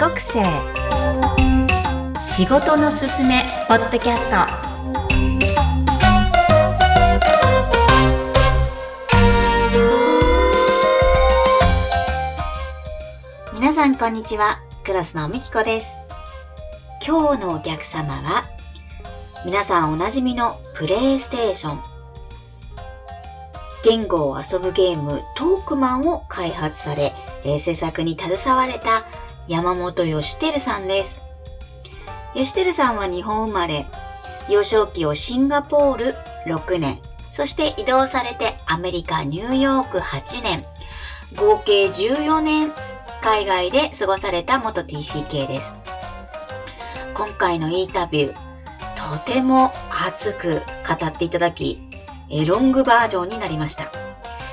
国生仕事のすすめポッドキャスト。皆さんこんにちはクロスのみきこです。今日のお客様は皆さんおなじみのプレイステーション。言語を遊ぶゲームトークマンを開発され、えー、制作に携われた山本義輝さんです。義輝さんは日本生まれ、幼少期をシンガポール6年、そして移動されてアメリカ、ニューヨーク8年、合計14年海外で過ごされた元 TCK です。今回のインタビュー、とても熱く語っていただき、ロングバージョンになりました。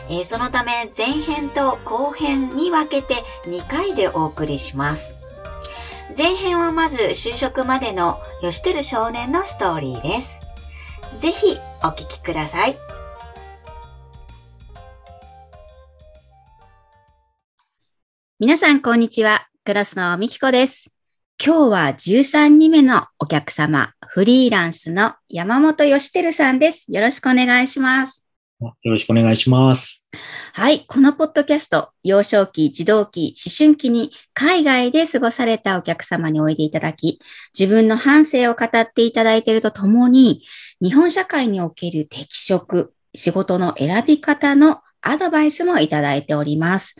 えそのため前編と後編に分けて2回でお送りします。前編はまず就職までの吉輝少年のストーリーです。ぜひお聞きください。皆さんこんにちは。クラスのみきこです。今日は13人目のお客様、フリーランスの山本義輝さんです。よろしくお願いします。よろしくお願いします。はい。このポッドキャスト、幼少期、児童期、思春期に海外で過ごされたお客様においでいただき、自分の反省を語っていただいているとともに、日本社会における適職、仕事の選び方のアドバイスもいただいております。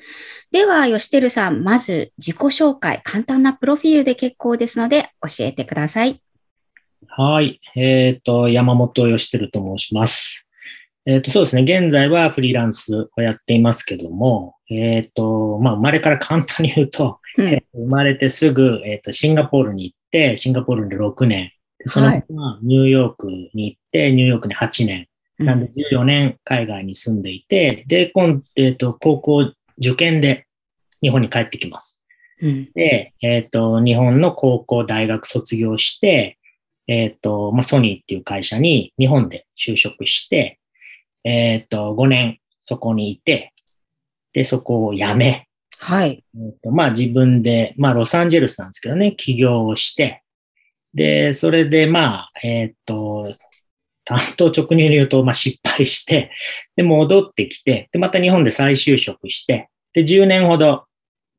では、吉輝さん、まず自己紹介、簡単なプロフィールで結構ですので、教えてください。はい。えっ、ー、と、山本義輝と申します。えっ、ー、と、そうですね。現在はフリーランスをやっていますけども、えっ、ー、と、まあ、生まれから簡単に言うと、うん、生まれてすぐ、えっ、と、シンガポールに行って、シンガポールで6年、その後、ニューヨークに行って、ニューヨークに8年、なんで14年海外に住んでいて、で、今、えっ、と、高校受験で日本に帰ってきます。うん、で、えっ、と、日本の高校、大学卒業して、えっ、と、まあ、ソニーっていう会社に日本で就職して、えっ、と、5年そこにいて、で、そこを辞め、はい。えっ、と、まあ、自分で、まあ、ロサンゼルスなんですけどね、起業をして、で、それで、まあ、えっ、と、担当直入に言うと、まあ、失敗して、で、戻ってきて、で、また日本で再就職して、で、10年ほど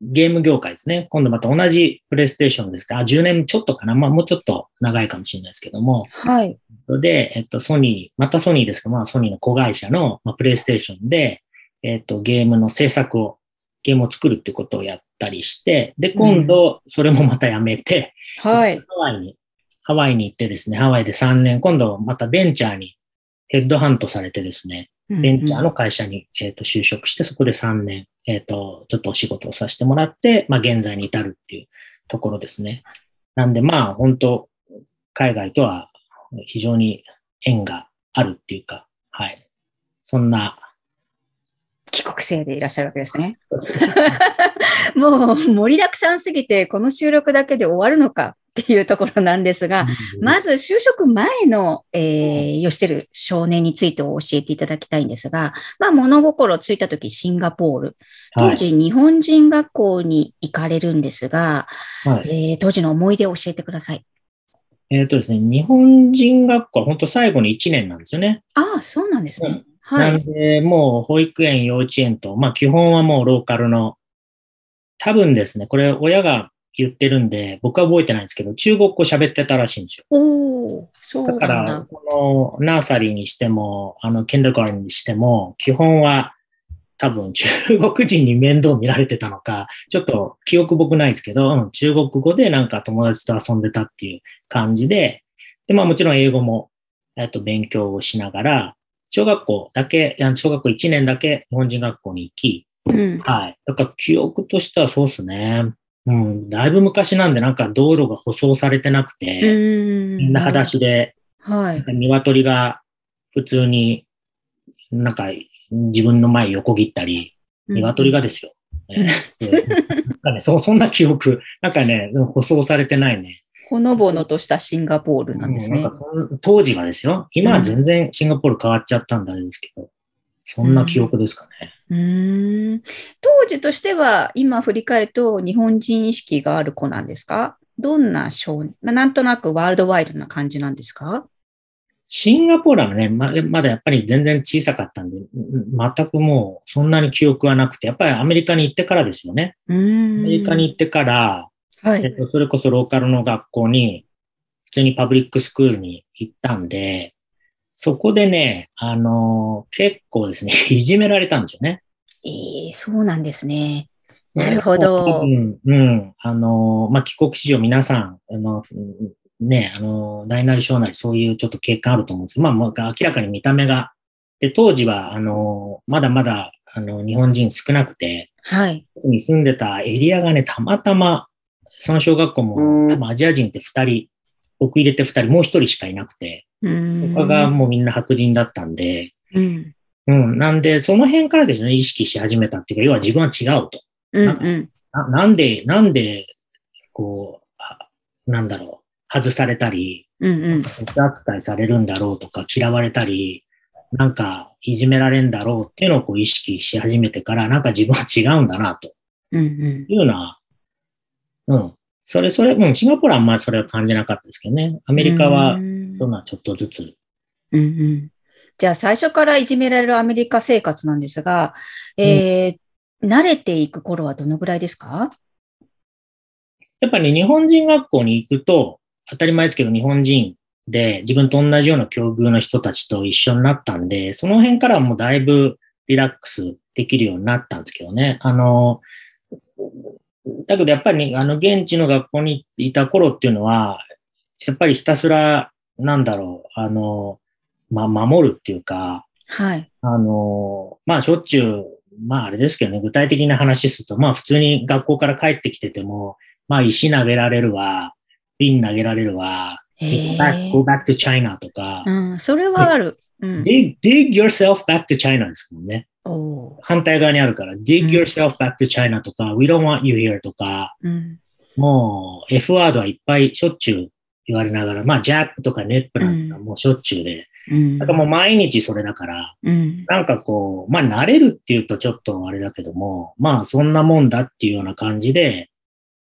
ゲーム業界ですね。今度また同じプレイステーションですか、10年ちょっとかな。まあ、もうちょっと長いかもしれないですけども。はい。で、えっと、ソニー、またソニーですけど、まあ、ソニーの子会社の、まあ、プレイステーションで、えっと、ゲームの制作を、ゲームを作るってことをやったりして、で、今度、それもまたやめて、うん、はい。ハワイにハワイに行ってですね、ハワイで3年、今度またベンチャーにヘッドハントされてですね、ベンチャーの会社に、えー、と就職して、そこで3年、えっ、ー、と、ちょっとお仕事をさせてもらって、まあ現在に至るっていうところですね。なんでまあ本当、海外とは非常に縁があるっていうか、はい。そんな。帰国生でいらっしゃるわけですね。もう盛りだくさんすぎて、この収録だけで終わるのかっていうところなんですが、まず就職前の、えー、吉輝少年について教えていただきたいんですが、まあ物心ついた時シンガポール、当時日本人学校に行かれるんですが、はい、えー、当時の思い出を教えてください。えっ、とですね、日本人学校は本当最後に1年なんですよね。ああ、そうなんですね。はい。なんで、もう保育園、幼稚園と、まあ基本はもうローカルの、多分ですね、これ親が言ってるんで、僕は覚えてないんですけど、中国語喋ってたらしいんですよ。おそうだから、このナーサリーにしても、あの、ケンドガーにしても、基本は多分中国人に面倒見られてたのか、ちょっと記憶僕ないですけど、うん、中国語でなんか友達と遊んでたっていう感じで、で、まあもちろん英語も、えっと、勉強をしながら、小学校だけ、小学校1年だけ日本人学校に行き、うん、はい。だから記憶としてはそうですね。うん、だいぶ昔なんでなんか道路が舗装されてなくて、みんな裸足で、はい。鶏が普通になんか自分の前横切ったり、鶏がですよ。うん、なんかね、そそんな記憶、なんかね、舗装されてないね。ほのぼのとしたシンガポールなんですね。うん、当時がですよ。今は全然シンガポール変わっちゃったんだですけど、そんな記憶ですかね。うーん当時としては、今振り返ると日本人意識がある子なんですか？どんな少年、まあ、なんとなくワールドワイドな感じなんですか？シンガポールはね、ままだやっぱり全然小さかったんで、うん全くもうそんなに記憶はなくて、やっぱりアメリカに行ってからですよね。アメリカに行ってから、はい。えっと、それこそローカルの学校に、普通にパブリックスクールに行ったんで、そこでね、あの結構ですね、いじめられたんですよね。ええそうなんですね。なるほどうん、うん。あのまあ、帰国子女皆さん、あの、うんね、あの、大なり小なりそういうちょっと経験あると思うんですけど、まあ、まあ、明らかに見た目が、で、当時は、あのまだまだ、あの、日本人少なくて、はい。に住んでたエリアがね、たまたま、その小学校も、多分アジア人って二人、僕入れて二人、もう一人しかいなくて、他がもうみんな白人だったんで、うん。うん、なんで、その辺からですね、意識し始めたっていうか、要は自分は違うと。うんうん。ななんで、なんで、こう、あなんだろう、外されたり、うんうん。別扱いされるんだろうとか、嫌われたり、なんか、いじめられるんだろうっていうのをこう意識し始めてから、なんか自分は違うんだな、とうんうん。いうのは、うん。それ、それ、うん、シンガポールはあんまりそれは感じなかったですけどね。アメリカうは、んそんなちょっとずつ。うんうん。じゃあ最初からいじめられるアメリカ生活なんですが、えー慣れていく頃はどのぐらいですか？やっぱり、ね、日本人学校に行くと、当たり前ですけど、日本人で自分と同じような境遇の人たちと一緒になったんで、その辺からはもうだいぶリラックスできるようになったんですけどね。あの、だけどやっぱり、ね、あの、現地の学校にいた頃っていうのは、やっぱりひたすら、なんだろう、あの、まあ、守るっていうか、はい。あの、まあ、しょっちゅう、まあ、あれですけどね、具体的な話すると、まあ、普通に学校から帰ってきてても、まあ、石投げられるわ、瓶投げられるわ、へ go back, ー go back to China とか、うん、それはある。うん。dig, dig yourself back to China ですもんね。反対側にあるから、dig うん yourself back to China とか、we don't want you here とか、うん。もう F ワードはいっぱいしょっちゅう言われながら、まあ、ジャックとかネップなんかもうしょっちゅうで、うん。だからもう毎日それだから、うん。なんかこう、まあ慣れるっていうとちょっとあれだけども、まあそんなもんだっていうような感じで、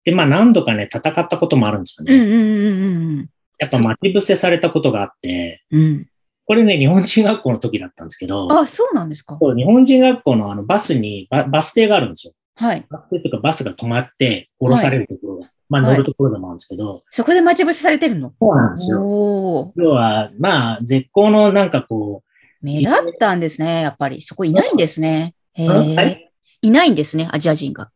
で、まあ何度かね、戦ったこともあるんですよね。うんうんうんやっぱ待ち伏せされたことがあって、うん。うん。これね、日本人学校の時だったんですけど、あ、そうなんですか。そう日本人学校のあのバスにバ、バス停があるんですよ。はい。バス停というかバスが止まって降ろされるところが、まあはい乗るところでもあるんですけど、そこで待ち伏せされてるの？そうなんですよ。要は、まあ絶好のなんかこ目立ったんですね、やっぱり。そこいないんですね。へえい。いないんですね、アジア人が。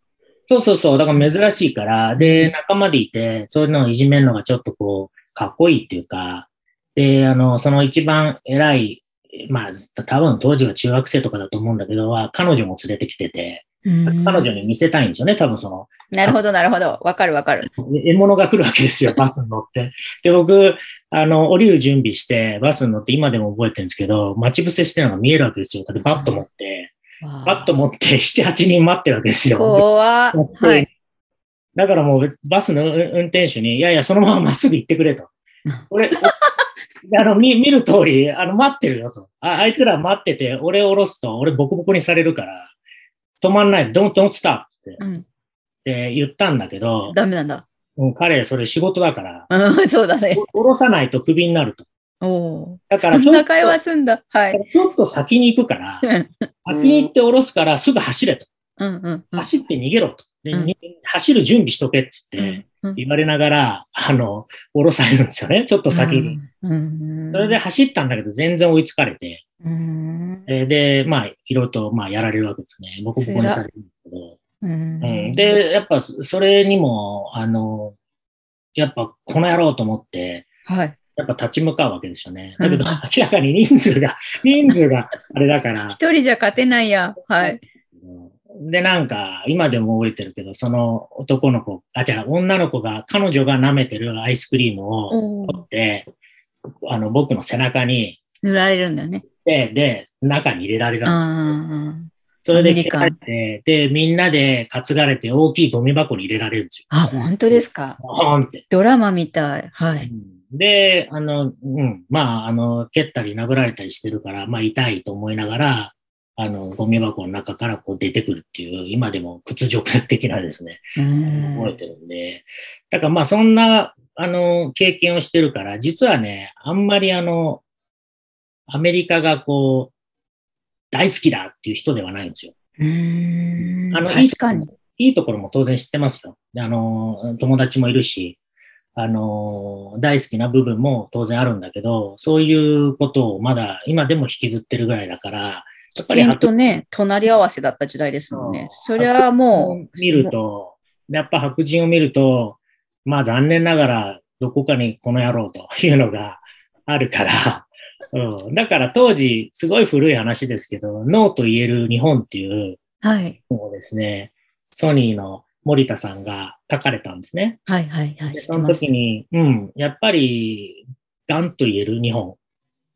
そうそうそう。だから珍しいから、で、仲間でいて、そういうのをいじめるのがちょっとこう、かっこいいっていうか、で、あの、その一番偉い、まあ、多分当時は中学生とかだと思うんだけど、は彼女も連れてきてて、うん彼女に見せたいんですよね、多分その、なるほど、なるほど。わかるわかる。獲物が来るわけですよ、バスに乗って。で、僕、あの、降りる準備して、バスに乗って今でも覚えてるんですけど、待ち伏せしてるのが見えるわけですよ。だってバット持って、バット持って7、8人待ってるわけですよ。怖はい。だからもうバスの運運転手に、いやいや、そのまままっすぐ行ってくれとうん。俺、あの、見、見る通り、あの、待ってるよと。あ、あいつら待ってて、俺を降ろすと、俺ボコボコにされるから、止まんない、don't, don't stop ってうん。って言ったんだけど、ダメなんだ。うん彼、それ仕事だから、うん、そうだね。お降ろさないとクビになると。おお。だからそんな会話すんだ。はい。ちょっと先に行くから、うん先に行って降ろすからすぐ走れと。うんうん。走って逃げろと。でうんに走る準備しとけって言って、うんうん言われながら、あの、降ろされるんですよね。ちょっと先に。うん。それで走ったんだけど、全然追いつかれて、うん。えーで、まあ、いろいろと、まあ、やられるわけですね。ボコボコにされるんですけど。うんうん、で、やっぱ、そそれにも、あの、やっぱ、この野郎と思って、はい。やっぱ立ち向かうわけですよね。うんだけど、明らかに人数が、人数があれだから。一人じゃ勝てないや。はい。で、なんか、今でも覚えてるけど、その男の子、あ、じゃあ女の子が、彼女が舐めてるアイスクリームをお取って、あの、僕の背中に、塗られるんだよね。で、で、中に入れられうたんですよ。ん。それでれて、で、みんなで担がれて大きいゴミ箱に入れられるんですよ。あ、本当ですか？ドラマみたい。はい。で、あの、うん、まあ、あの、蹴ったり殴られたりしてるから、まあ、痛いと思いながら、あの、ゴミ箱の中からこう出てくるっていう、今でも屈辱的なですね、覚えてるんで、だからまあそんな、あの、経験をしてるから、実はね、あんまりあの、アメリカがこう、大好きだっていう人ではないんですよ。うんあの確かに。いいところも当然知ってますよ。であの、友達もいるし、あの、大好きな部分も当然あるんだけど、そういうことをまだ今でも引きずってるぐらいだから、やっぱり危険とね、隣り合わせだった時代ですもんね。それはもう、見ると、やっぱ白人を見ると、まあ残念ながらどこかにこの野郎というのがあるから、うん、だから当時、すごい古い話ですけど、ノーと言える日本っていうはい。ですね、ソニーの森田さんが書かれたんですね。はいはいはい。でその時に、うん、やっぱり、ガンと言える日本っ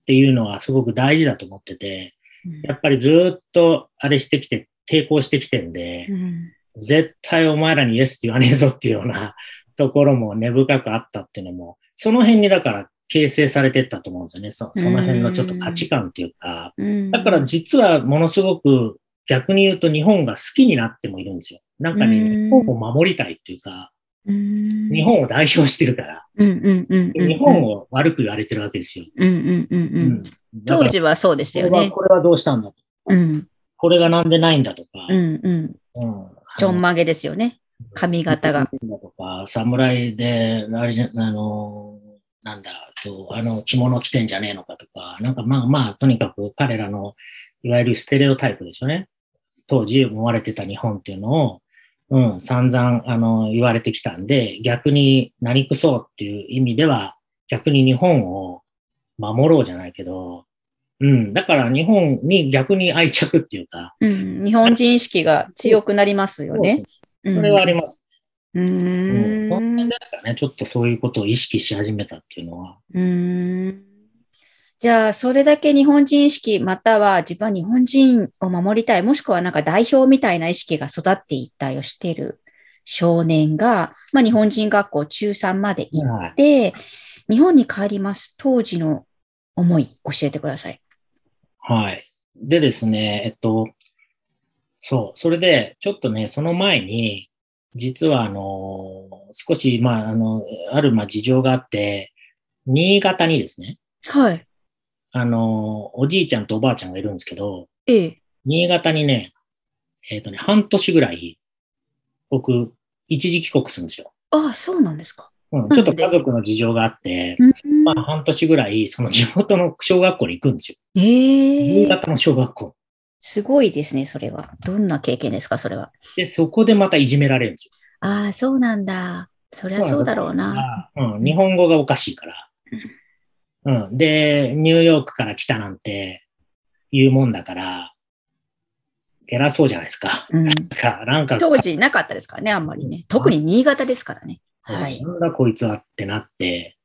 ていうのはすごく大事だと思ってて、やっぱりずっとあれしてきて、抵抗してきてんで、うん絶対お前らにイエスって言わねえぞっていうようなところも根深くあったっていうのも、その辺にだから形成されてったと思うんですよね。そその辺のちょっと価値観っていうか。うんだから実はものすごく逆に言うと日本が好きになってもいるんですよ。なんかね、うん日本を守りたいっていうか、うん日本を代表してるから。日本を悪く言われてるわけですよ。当時はそうでしたよね。これはどうしたんだと。うんこれがなんでないんだとか。うんうん。うんちょんまげですよね。髪型が。だとか、侍で、あれじゃ、あの、なんだ、とあの、着物着てんじゃねえのかとか、なんかまあまあ、とにかく彼らの、いわゆるステレオタイプですよね。当時思われてた日本っていうのを、うん、散々、あの、言われてきたんで、逆に何くそうっていう意味では、逆に日本を守ろうじゃないけど、うん、だから日本に逆に愛着っていうか、うん。日本人意識が強くなりますよね。うんそれはあります。ううん。その辺ん。ですかね、ちょっとそういうことを意識し始めたっていうのは。うん。じゃあ、それだけ日本人意識、または自分は日本人を守りたい、もしくはなんか代表みたいな意識が育っていったをしている少年が、まあ、日本人学校中3まで行っはい。て、日本に帰ります。当時の思い、教えてください。はい。でですね、えっと、そう、それで、ちょっとね、その前に、実はあの、少し、まあ、あの、ある、まあ、事情があって、新潟にですね、はい。あの、おじいちゃんとおばあちゃんがいるんですけど、ええ。新潟にね、えっとね、半年ぐらい、僕、一時帰国するんですよ。ああ、そうなんですか。うん、ちょっと家族の事情があって、うんまあ、半年ぐらい、その地元の小学校に行くんですよ。ええ新潟の小学校。すごいですね、それは。どんな経験ですか、それは。で、そこでまたいじめられるんですよ。ああ、そうなんだ。そりゃそうだろうな。うん、日本語がおかしいから。うん。で、ニューヨークから来たなんて言うもんだから、偉そうじゃないですか。うん、なんか、なんか、当時なかったですからね、あんまりね。特に新潟ですからね。はい。なんだこいつはってなって、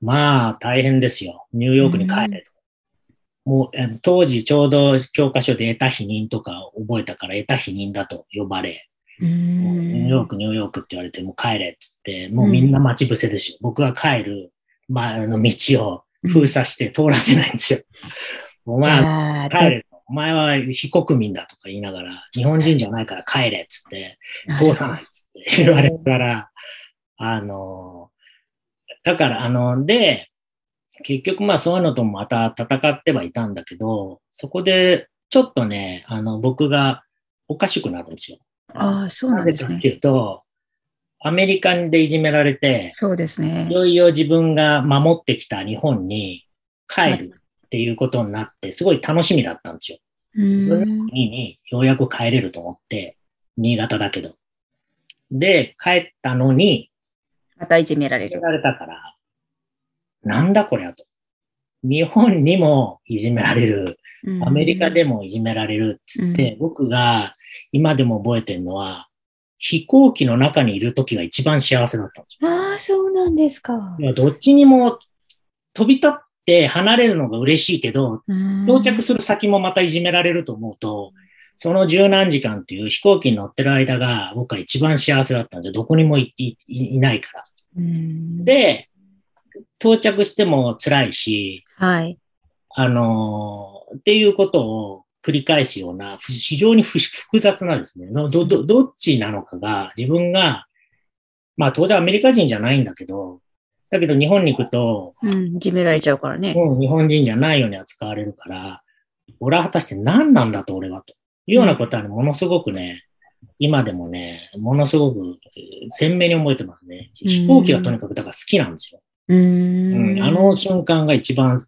まあ大変ですよ。ニューヨークに帰れと。もう、え当時ちょうど教科書で得た否認とか覚えたから得た否認だと呼ばれ、ニューヨーん。ク、ニューヨークって言われて、もう帰れっつって、もうみんな待ち伏せですよ。僕が帰る、まあ、あの道を封鎖して通らせないんですよ。お じ前は帰れと。お前は非国民だとか言いながら、日本人じゃないから帰れっつって、通さないっつって言われたら、あの、だから、あの、で、結局まあそういうのともまた戦ってはいたんだけど、そこでちょっとね、あの、僕がおかしくなるんですよ。ああ、そうななんですね。ぜかっていうと、アメリカでいじめられて、そうですねい。よいよ自分が守ってきた日本に帰るっていうことになって、すごい楽しみだったんですよ。う自分のん。国にようやく帰れると思って、新潟だけど。で、帰ったのに、またいじめられる。いじめられたから、なんだこりゃと。日本にもいじめられる、うんアメリカでもいじめられるっつって、僕が今でも覚えてるのは、飛行機の中にいる時が一番幸せだったんですよ。ああ、そうなんですか。どっちにも飛び立って離れるのが嬉しいけど、うん到着する先もまたいじめられると思うと、その十何時間っていう飛行機に乗ってる間が僕は一番幸せだったんで、どこにもいいいいないから。うんで、到着しても辛いし、はい。あのーっていうことを繰り返すような、ふ非常にふ複雑なですね、ど、ど、どっちなのかが、自分が、まあ当然アメリカ人じゃないんだけど、だけど日本に行くと、うん、いじめられちゃうからね。もう日本人じゃないように扱われるから、俺は果たして何なんだと俺はというようなことはね、ものすごくね、今でもね、ものすごくえー鮮明に覚えてますね。飛行機がとにかくだから好きなんですよ。うんん。あの瞬間が一番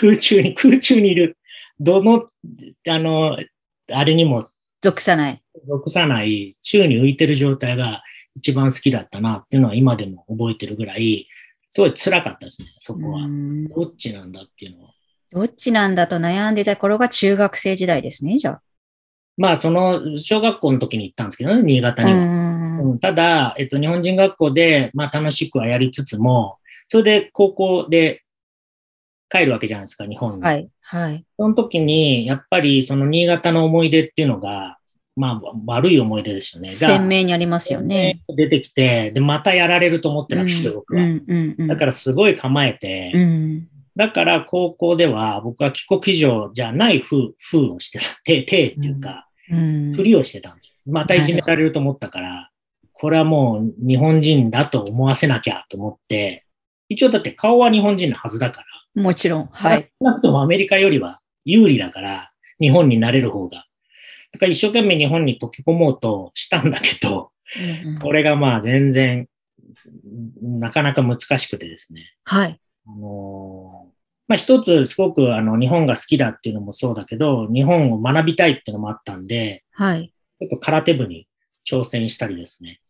空中に、空中にいる、どの、あの、あれにも属さない。属さない、宙に浮いてる状態が一番好きだったなっていうのは今でも覚えてるぐらい、すごい辛かったですね、そこは。うんどっちなんだっていうのは。どっちなんだと悩んでた頃が中学生時代ですね、じゃあ。まあ、その、小学校の時に行ったんですけどね、新潟には。んうんただ、えっと、日本人学校で、まあ、楽しくはやりつつも、それで高校で帰るわけじゃないですか、日本に。はい。はい。その時に、やっぱり、その新潟の思い出っていうのが、まあ、悪い思い出ですよね。が鮮明にありますよね。出てきて、で、またやられると思ってるわけですよ、僕は。うんうんうん。だから、すごい構えて、うん。だから、高校では、僕は帰国以上じゃない風、風をしてた。て、てっていうか、うん。ふりをしてたんですよ。またいじめられると思ったから、これはもう日本人だと思わせなきゃと思って、一応だって顔は日本人のはずだから、もちろん。はい。少なくともアメリカよりは有利だから、日本になれる方が。だから一生懸命日本に溶け込もうとしたんだけど、うんうんこれがまあ全然、なかなか難しくてですね。はい。あのーまあ一つすごくあの日本が好きだっていうのもそうだけど、日本を学びたいっていうのもあったんで、はい。ちょっと空手部に挑戦したりですね。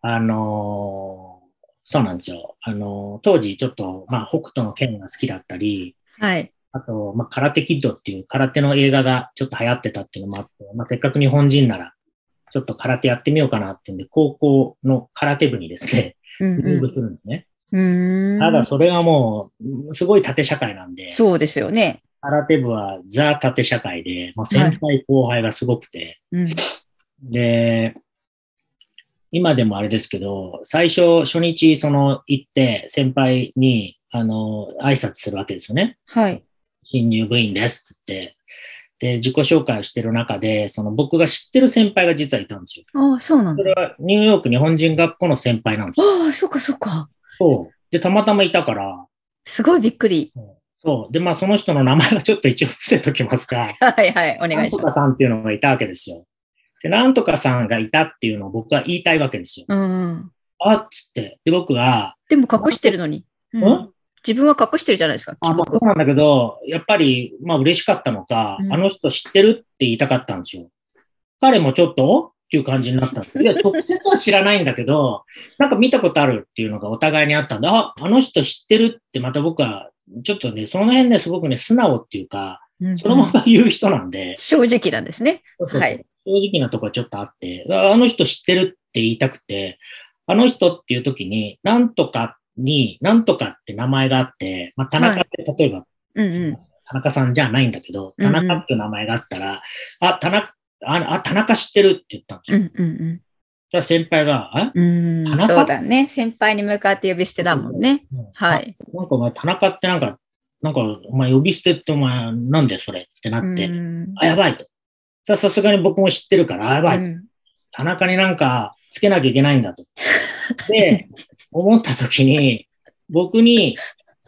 あのーそうなんですよ。あのー当時ちょっと、まあ、北斗の剣が好きだったり、はい。あと、まあ、空手キッドっていう空手の映画がちょっと流行ってたっていうのもあって、まあ、せっかく日本人なら、ちょっと空手やってみようかなっていうんで、高校の空手部にですね、うん入部するんですね。ただ、それがもう、すごい縦社会なんで、そうですよね。空手部はザ縦社会で、もう先輩後輩がすごくて、うん。で、今でもあれですけど、最初、初日、その、行って、先輩に、あの、挨拶するわけですよね。はい。新入部員ですって言って。で、自己紹介をしてる中で、その僕が知ってる先輩が実はいたんですよ。ああ、そうなんだそれ。はニューヨーク日本人学校の先輩なんですよ。ああ、そっかそっか。そう。で、たまたまいたから、すごいびっくり。そう。で、まあ、その人の名前はちょっと一応伏せときますが、はいはい。お願ないんとかします。さんっていうのがいたわけですよ。で、なんとかさんがいたっていうのを僕は言いたいわけですよ。うんうん。あっつって。で、僕が、でも隠してるのに。うんん？自分は隠してるじゃないですか。あ、まあ、そうなんだけど、やっぱり、まあ嬉しかったのか、うんあの人知ってるって言いたかったんですよ。彼もちょっとっていう感じになったんです。いや、直接は知らないんだけど、なんか見たことあるっていうのがお互いにあったんで、あ、あの人知ってるってまた僕は、ちょっとね、その辺ですごくね、素直っていうか、うんそのまま言う人なんで、正直なんですね。はい正直なところちょっとあって、ああの人知ってるって言いたくて、あの人っていう時に、なんとかに、なんとかって名前があって、まあ、田中って例えば、うんうん。田中さんじゃないんだけど、うんうん田中っていう名前があったら、あ、田中、あ、あ田中知ってるって言ったんですよ。うんうんじゃあ先輩が、あうん。うん。田中？そうだね。先輩に向かって呼び捨てだもんね。はい。あなんかお前田中ってなんか、なんかお前呼び捨てってお前なんだよそれってなって、うんあ、やばいと。ささすがに僕も知ってるから、あやばい。うん田中になんかつけなきゃいけないんだと。で、思った時に、僕に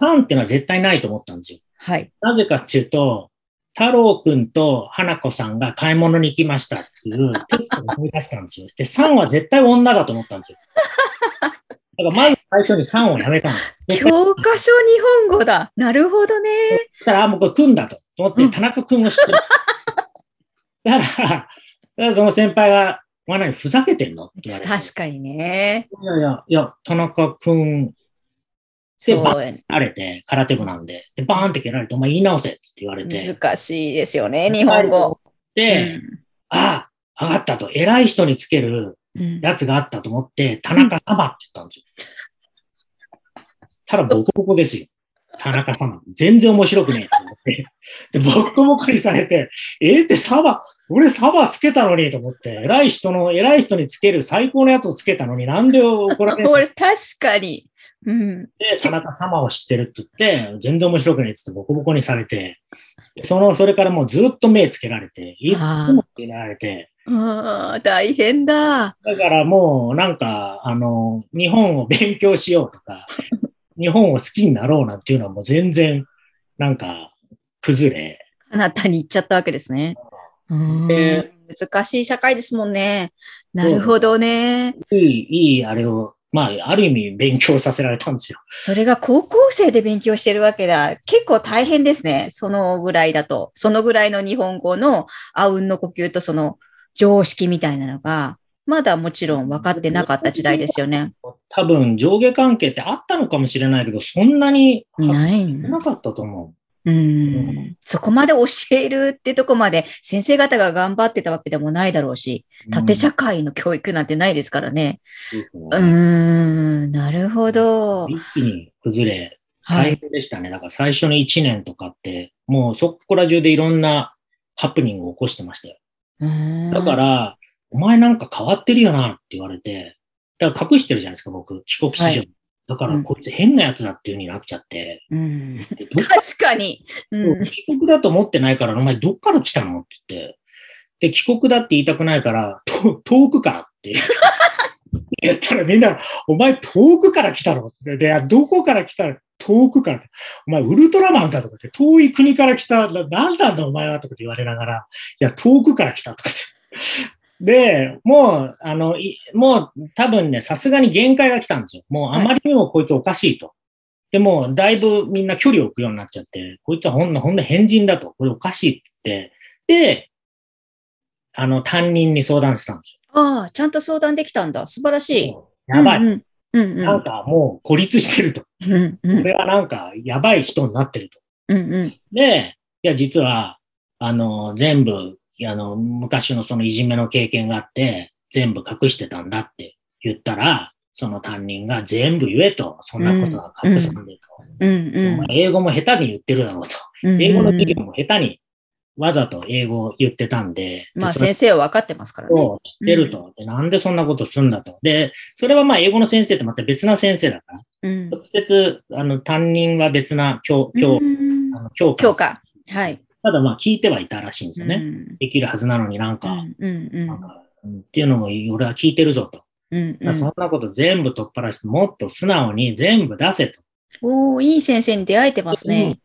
3ってのは絶対ないと思ったんですよ。はい。なぜかっていうと、太郎くんと花子さんが買い物に行きましたっていうテストを思い出したんですよ。で、3は絶対女だと思ったんですよ。だからまず最初に3をやめたんです。教科書日本語だ。なるほどね。そしたら、あ、もうこれくんだと思って、うん田中くんを知ってる。だから、だからその先輩が、お前何ふざけてんの？って言われて。確かにね。いやいや、いや、田中くん、そうバあれて、空手部なんで、で、バーンって蹴られて、お前言い直せって言われて、難しいですよね、日本語。で、ああ、上がったと、偉い人につけるうんやつがあったと思って、田中様って言ったんですよ。ただボコボコですよ。田中様。全然面白くねえと思って。で、ボコボコにされて、えーってサバ、俺サバつけたのにと思って、偉い人の、偉い人につける最高のやつをつけたのになんで怒られるの？これ確かに。うん。で、田中様を知ってるって言って、全然面白くないって言ってボコボコにされて、その、それからもうずっと目つけられて、いつもつけられて、ああ、大変だ。だからもうなんか、あの、日本を勉強しようとか、日本を好きになろうなんていうのはもう全然、なんか、崩れ、あなたに行っちゃったわけですね。難しい社会ですもんね。なるほどね。いい、いい、あれを、まあ、ある意味勉強させられたんですよ。それが高校生で勉強してるわけだ。結構大変ですね。そのぐらいだと。そのぐらいの日本語のあうんの呼吸とその常識みたいなのが、まだもちろん分かってなかった時代ですよね。多分、上下関係ってあったのかもしれないけど、そんなにないなかったと思うん。そこまで教えるってとこまで先生方が頑張ってたわけでもないだろうし、う。縦社会の教育なんてないですからね。うんん、なるほど。一気に崩れ、大はい。変でしたね。だから最初の1年とかって、もうそこら中でいろんなハプニングを起こしてましたよ。だか、ら、お前なんか変わってるよなって言われて、だから隠してるじゃないですか、僕、帰国子女。はいだから、こいつ変なやつだっていう風になっちゃって、うん、確かに。うん、帰国だと思ってないから、お前どっから来たの？って言って、で、帰国だって言いたくないから、と遠くからって。言ったらみんな、お前遠くから来たの？って。で、どこから来たの？遠くから。お前ウルトラマンかとかって、遠い国から来た、ななんなんだお前は？とかって言われながら、いや、遠くから来たとかって。で、もう、あの、いもう多分ね、さすがに限界が来たんですよ。もうあまりにもこいつおかしいと。でもう、だいぶみんな距離を置くようになっちゃって、こいつはほんの、ほんの変人だと。これおかしいってで、あの、担任に相談したんですああ、ちゃんと相談できたんだ。素晴らしい。よ。やばい。うんうんうんうんなんかもう孤立してると。うんうんこれはなんかやばい人になってると。うんうんで、いや、実は、あの、全部、あの、昔のそのいじめの経験があって、全部隠してたんだって言ったら、その担任が全部言えと、そんなことは隠さんでと。うんうん英語も下手に言ってるだろうと。うん英語の授業も下手に、わざと英語を言ってたんで、まあ先生は分かってますからね。を知ってると。で、なんでそんなことすんだと。で、それはまあ英語の先生とまた別な先生だから、うん直接、あの、担任は別な教、教、うんあの教科。教科。はい。ただまあ聞いてはいたらしいんですよね。うんできるはずなのになんか、っていうのも俺は聞いてるぞと。うんだからそんなこと全部取っ払して、もっと素直に全部出せと。おーいい先生に出会えてますね。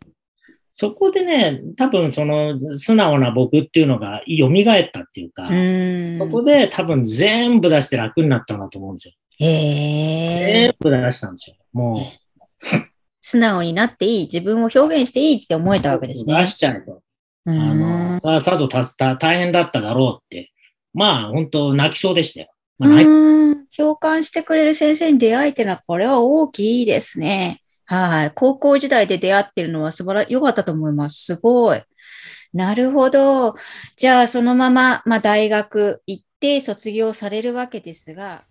そこでね、多分その素直な僕っていうのが蘇ったっていうか、うんそこで多分全部出して楽になったんだと思うんですよ。へえ全。部出したんですよ。も素直になっていい、自分を表現していいって思えう、たわけですね出。しちゃうと。うあの、んさあ、さぞ助か大変だっただろうって。まあ、本当泣きそうでしたよ。まあ、共感してくれる先生に出会えてるのは、これは大きいですね。はい。高校時代で出会ってるのは素晴ら、良かったと思います。すごい。なるほど。じゃあ、そのまま、まあ、大学行って卒業されるわけですが、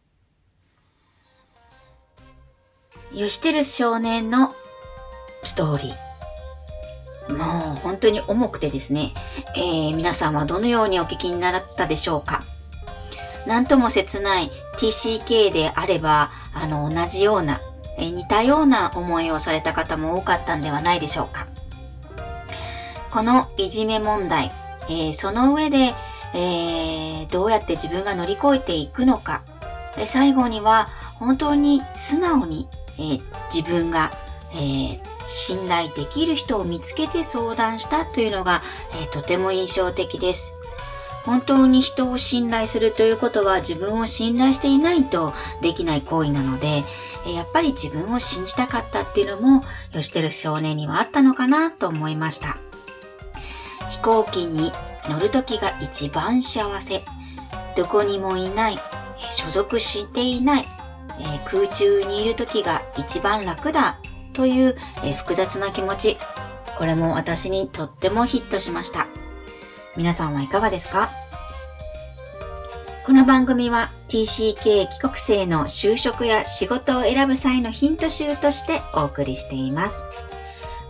吉テル少年のストーリー。もう本当に重くてですね、えー皆さんはどのようにお聞きになったでしょうか？なんとも切ない TCK であれば、あの、同じような、えー似たような思いをされた方も多かったんではないでしょうか？このいじめ問題、えーその上で、えーどうやって自分が乗り越えていくのか、えー最後には本当に素直にえー自分が、えー信頼できる人を見つけて相談したというのが、えとても印象的です。本当に人を信頼するということは自分を信頼していないとできない行為なので、やっぱり自分を信じたかったっていうのも、吉輝少年にはあったのかなと思いました。飛行機に乗るときが一番幸せ。どこにもいない。所属していない。空中にいる時が一番楽だという、え複雑な気持ち。これも私にとってもヒットしました。皆さんはいかがですか？この番組は TCK 帰国生の就職や仕事を選ぶ際のヒント集としてお送りしています。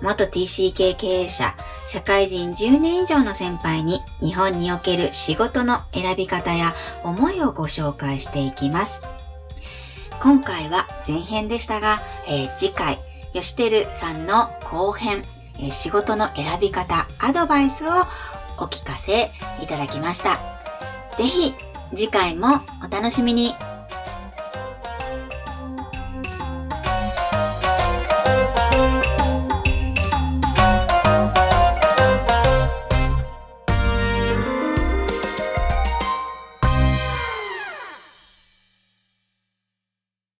元 TCK 経営者、社会人10年以上の先輩に日本における仕事の選び方や思いをご紹介していきます。今回は前編でしたが、えー次回、吉輝さんの後編、え仕事の選び方、アドバイスをお聞かせいただきました。ぜひ次回もお楽しみに。